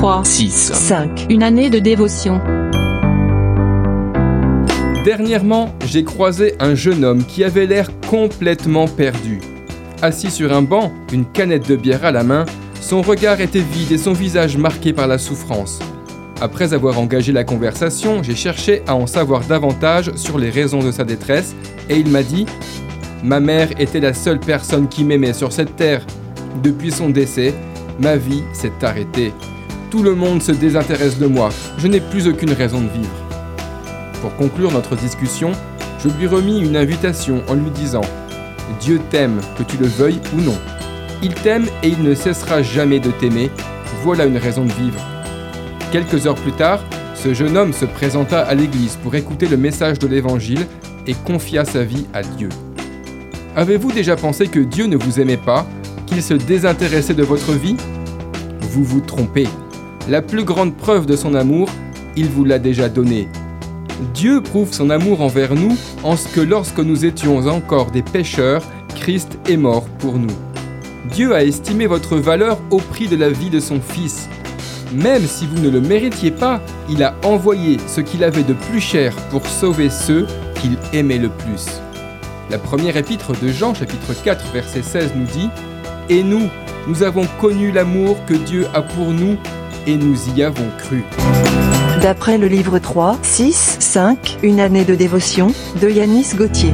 3, 6. 5. Une année de dévotion. Dernièrement, j'ai croisé un jeune homme qui avait l'air complètement perdu. Assis sur un banc, une canette de bière à la main, son regard était vide et son visage marqué par la souffrance. Après avoir engagé la conversation, j'ai cherché à en savoir davantage sur les raisons de sa détresse et il m'a dit Ma mère était la seule personne qui m'aimait sur cette terre. Depuis son décès, ma vie s'est arrêtée. Tout le monde se désintéresse de moi. Je n'ai plus aucune raison de vivre. Pour conclure notre discussion, je lui remis une invitation en lui disant Dieu t'aime, que tu le veuilles ou non. Il t'aime et il ne cessera jamais de t'aimer. Voilà une raison de vivre. Quelques heures plus tard, ce jeune homme se présenta à l'église pour écouter le message de l'évangile et confia sa vie à Dieu. Avez-vous déjà pensé que Dieu ne vous aimait pas, qu'il se désintéressait de votre vie? Vous vous trompez. La plus grande preuve de son amour, il vous l'a déjà donnée. Dieu prouve son amour envers nous en ce que lorsque nous étions encore des pécheurs, Christ est mort pour nous. Dieu a estimé votre valeur au prix de la vie de son Fils. Même si vous ne le méritiez pas, il a envoyé ce qu'il avait de plus cher pour sauver ceux qu'il aimait le plus. La première épître de Jean chapitre 4 verset 16 nous dit ⁇ Et nous, nous avons connu l'amour que Dieu a pour nous et nous y avons cru. D'après le livre 3, 6, 5, Une année de dévotion, de Yanis Gauthier.